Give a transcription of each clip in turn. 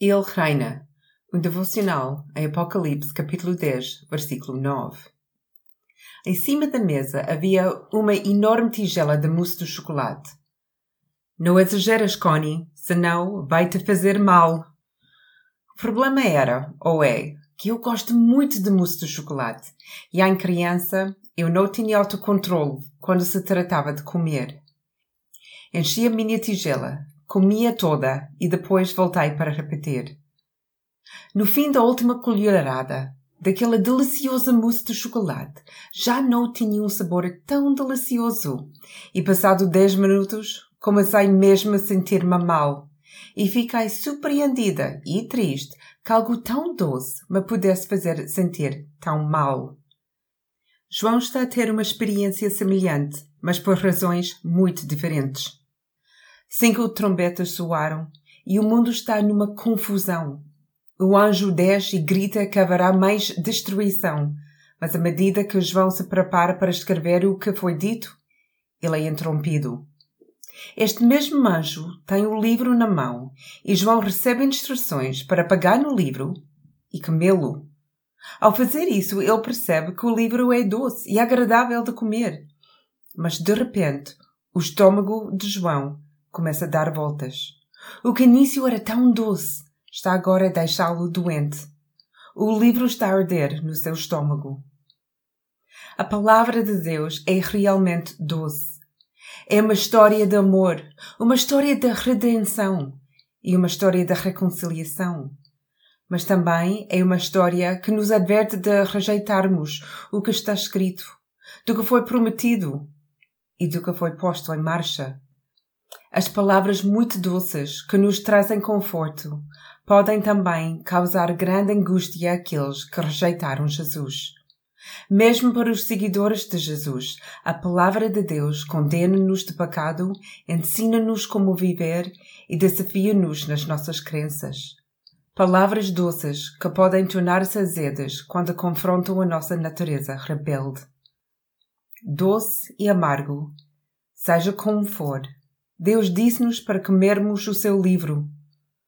Ele reina. Um devocional em Apocalipse, capítulo 10, versículo 9. Em cima da mesa havia uma enorme tigela de mousse de chocolate. Não exageras, Connie, senão vai-te fazer mal. O problema era, ou é, que eu gosto muito de mousse de chocolate e em criança eu não tinha autocontrole quando se tratava de comer. Enchi a minha tigela, comia toda e depois voltei para repetir. No fim da última colherada, daquela deliciosa mousse de chocolate, já não tinha um sabor tão delicioso. E passado dez minutos, comecei mesmo a sentir-me mal. E fiquei surpreendida e triste que algo tão doce me pudesse fazer sentir tão mal. João está a ter uma experiência semelhante, mas por razões muito diferentes. Cinco trombetas soaram e o mundo está numa confusão. O anjo desce e grita que haverá mais destruição, mas à medida que João se prepara para escrever o que foi dito, ele é interrompido. Este mesmo anjo tem o livro na mão e João recebe instruções para pegar no livro e comê-lo. Ao fazer isso, ele percebe que o livro é doce e agradável de comer. Mas de repente, o estômago de João começa a dar voltas. O que início era tão doce está agora a deixá-lo doente. O livro está a arder no seu estômago. A palavra de Deus é realmente doce. É uma história de amor, uma história de redenção e uma história de reconciliação. Mas também é uma história que nos adverte de rejeitarmos o que está escrito, do que foi prometido e do que foi posto em marcha as palavras muito doces que nos trazem conforto podem também causar grande angústia àqueles que rejeitaram Jesus. Mesmo para os seguidores de Jesus, a palavra de Deus condena-nos de pecado, ensina-nos como viver e desafia-nos nas nossas crenças. Palavras doces que podem tornar-se azedas quando confrontam a nossa natureza rebelde. Doce e amargo, seja como for, Deus disse-nos para comermos o seu livro,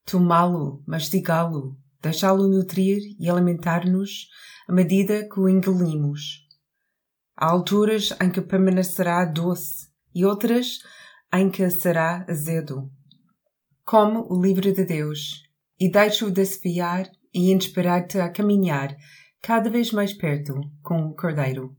tomá-lo, mastigá-lo, deixá-lo nutrir e alimentar-nos à medida que o engolimos. Há alturas em que permanecerá doce e outras em que será azedo. Come o livro de Deus e deixa-o desfiar e inspirar-te a caminhar cada vez mais perto com o Cordeiro.